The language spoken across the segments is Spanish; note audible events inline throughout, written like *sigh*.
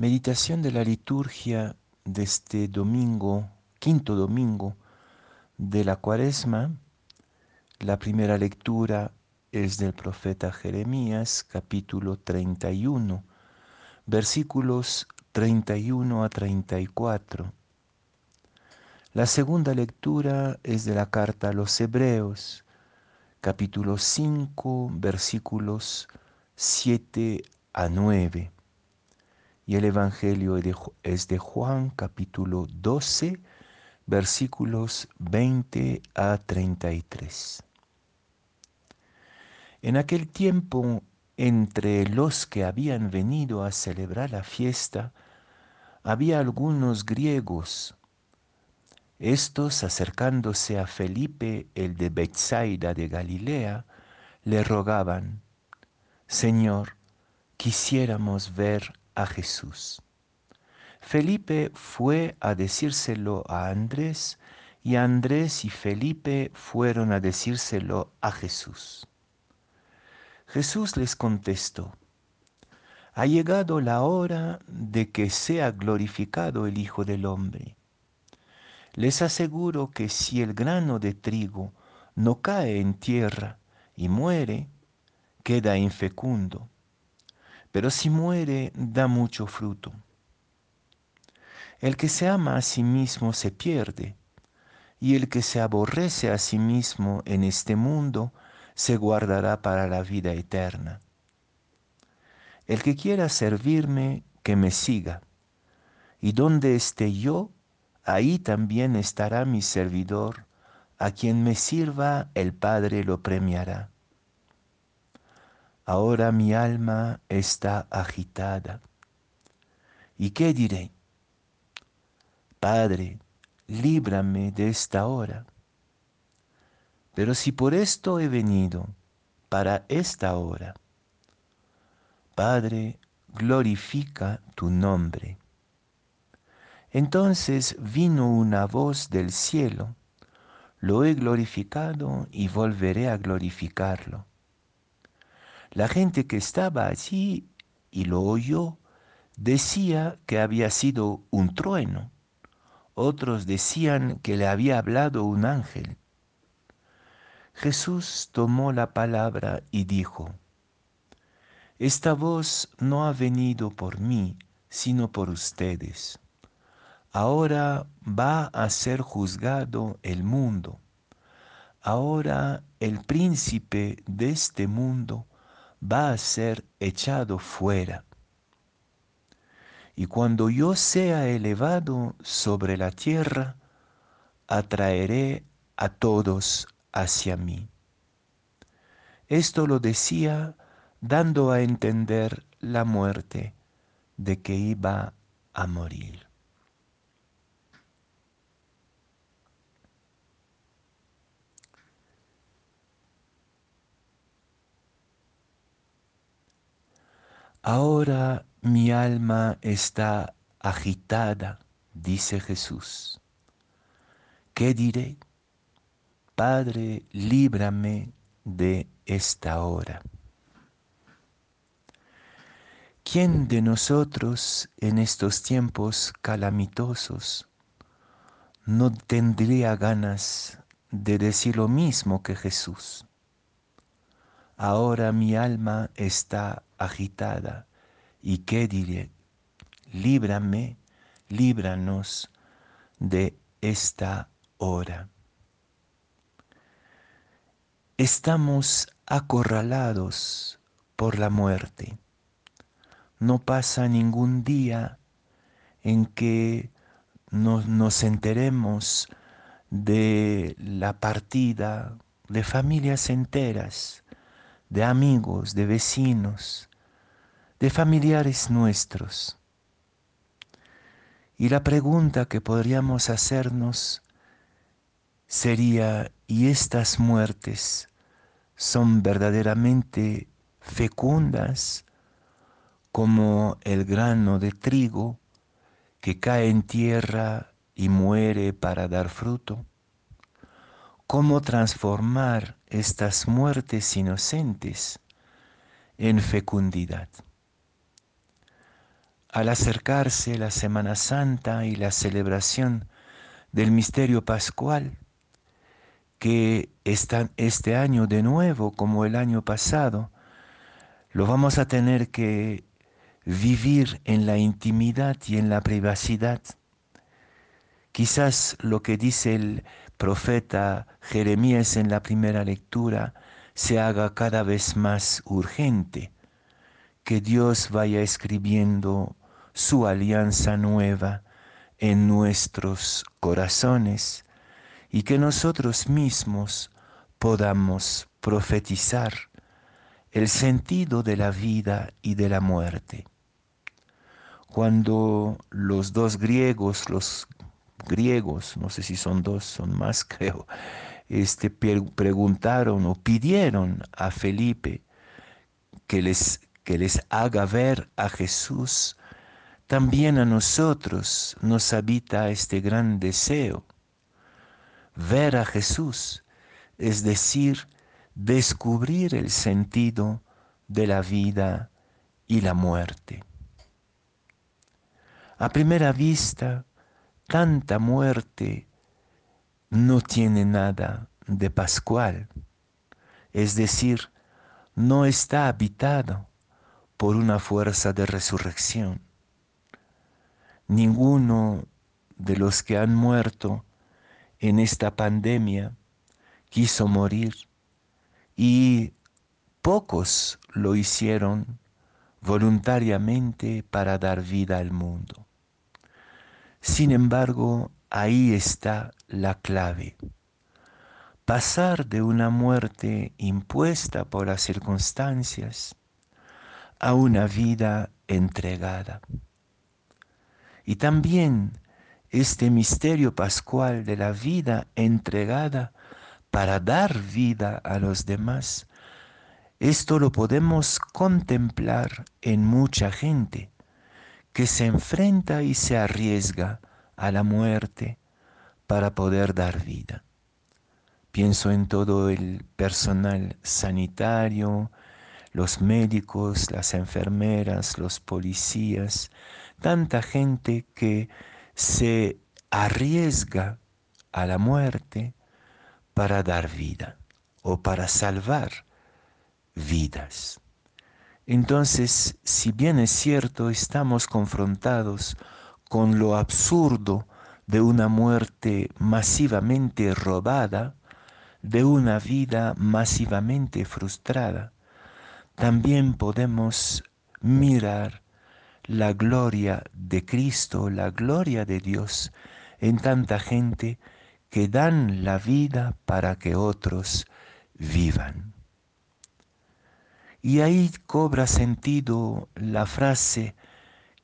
Meditación de la liturgia de este domingo, quinto domingo de la cuaresma. La primera lectura es del profeta Jeremías, capítulo 31, versículos 31 a 34. La segunda lectura es de la carta a los Hebreos, capítulo 5, versículos 7 a 9. Y el Evangelio es de Juan, capítulo 12, versículos 20 a 33. En aquel tiempo, entre los que habían venido a celebrar la fiesta, había algunos griegos estos, acercándose a Felipe, el de Bethsaida de Galilea, le rogaban, Señor, quisiéramos ver a Jesús. Felipe fue a decírselo a Andrés y Andrés y Felipe fueron a decírselo a Jesús. Jesús les contestó, ha llegado la hora de que sea glorificado el Hijo del Hombre les aseguro que si el grano de trigo no cae en tierra y muere, queda infecundo, pero si muere da mucho fruto. El que se ama a sí mismo se pierde, y el que se aborrece a sí mismo en este mundo se guardará para la vida eterna. El que quiera servirme, que me siga, y donde esté yo, ahí también estará mi servidor, a quien me sirva el Padre lo premiará. Ahora mi alma está agitada. ¿Y qué diré? Padre, líbrame de esta hora. Pero si por esto he venido, para esta hora, Padre, glorifica tu nombre. Entonces vino una voz del cielo, lo he glorificado y volveré a glorificarlo. La gente que estaba allí y lo oyó decía que había sido un trueno, otros decían que le había hablado un ángel. Jesús tomó la palabra y dijo, Esta voz no ha venido por mí, sino por ustedes Ahora va a ser juzgado el mundo. Ahora el príncipe de este mundo va a ser echado fuera. Y cuando yo sea elevado sobre la tierra, atraeré a todos hacia mí. Esto lo decía dando a entender la muerte de que iba a morir. Ahora mi alma está agitada, dice Jesús. ¿Qué diré? Padre, líbrame de esta hora. ¿Quién de nosotros en estos tiempos calamitosos no tendría ganas de decir lo mismo que Jesús? Ahora mi alma está agitada. ¿Y qué diré? Líbrame, líbranos de esta hora. Estamos acorralados por la muerte. No pasa ningún día en que nos enteremos de la partida de familias enteras, de amigos, de vecinos, de familiares nuestros. Y la pregunta que podríamos hacernos sería, ¿y estas muertes son verdaderamente fecundas como el grano de trigo que cae en tierra y muere para dar fruto? ¿Cómo transformar estas muertes inocentes en fecundidad? al acercarse la Semana Santa y la celebración del misterio pascual, que este año de nuevo, como el año pasado, lo vamos a tener que vivir en la intimidad y en la privacidad. Quizás lo que dice el profeta Jeremías en la primera lectura se haga cada vez más urgente, que Dios vaya escribiendo su alianza nueva en nuestros corazones y que nosotros mismos podamos profetizar el sentido de la vida y de la muerte. Cuando los dos griegos, los griegos, no sé si son dos, son más *laughs* creo, este, preguntaron o pidieron a Felipe que les, que les haga ver a Jesús, también a nosotros nos habita este gran deseo, ver a Jesús, es decir, descubrir el sentido de la vida y la muerte. A primera vista, tanta muerte no tiene nada de pascual, es decir, no está habitado por una fuerza de resurrección. Ninguno de los que han muerto en esta pandemia quiso morir y pocos lo hicieron voluntariamente para dar vida al mundo. Sin embargo, ahí está la clave. Pasar de una muerte impuesta por las circunstancias a una vida entregada. Y también este misterio pascual de la vida entregada para dar vida a los demás. Esto lo podemos contemplar en mucha gente que se enfrenta y se arriesga a la muerte para poder dar vida. Pienso en todo el personal sanitario, los médicos, las enfermeras, los policías, tanta gente que se arriesga a la muerte para dar vida o para salvar vidas. Entonces, si bien es cierto, estamos confrontados con lo absurdo de una muerte masivamente robada, de una vida masivamente frustrada, también podemos mirar la gloria de Cristo, la gloria de Dios en tanta gente que dan la vida para que otros vivan. Y ahí cobra sentido la frase,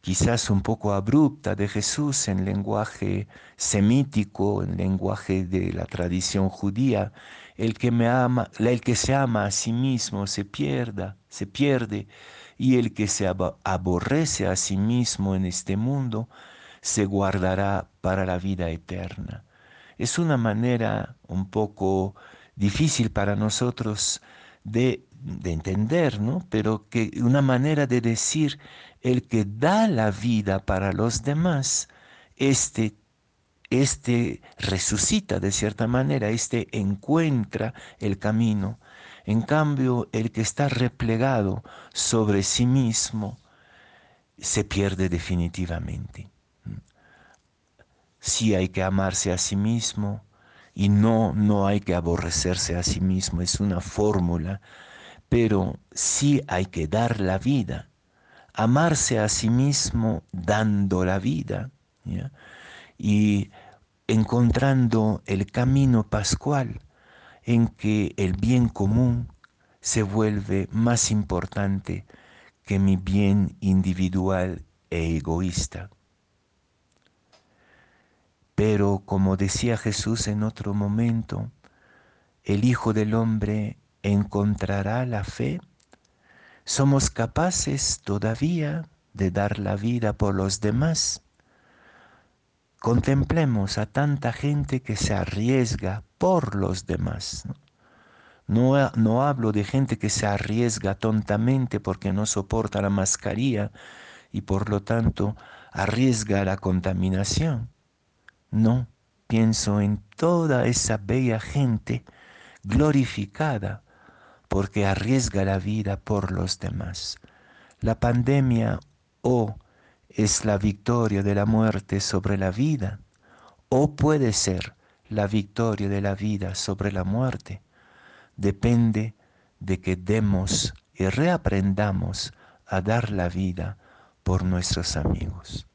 quizás un poco abrupta, de Jesús en lenguaje semítico, en lenguaje de la tradición judía, el que me ama, el que se ama a sí mismo se pierda, se pierde, y el que se aborrece a sí mismo en este mundo se guardará para la vida eterna es una manera un poco difícil para nosotros de, entender, ¿no? Pero que una manera de decir el que da la vida para los demás, este este resucita de cierta manera, este encuentra el camino. En cambio, el que está replegado sobre sí mismo se pierde definitivamente sí hay que amarse a sí mismo y no, no hay que aborrecerse a sí mismo, es una fórmula, pero sí hay que dar la vida, amarse a sí mismo dando la vida y encontrando el camino pascual en que el bien común se vuelve más importante que mi bien individual e egoísta. Pero como decía Jesús en otro momento, el Hijo del Hombre encontrará la fe. ¿Somos capaces todavía de dar la vida por los demás? Contemplemos a tanta gente que se arriesga por los demás. ¿no? No, hablo de gente que se arriesga tontamente porque no soporta la mascarilla y por lo tanto arriesga la contaminación. No, pienso en toda esa bella gente glorificada porque arriesga la vida por los demás. La pandemia o es la victoria de la muerte sobre la vida o puede ser la victoria de la vida sobre la muerte. Depende de que demos y reaprendamos a dar la vida por nuestros amigos.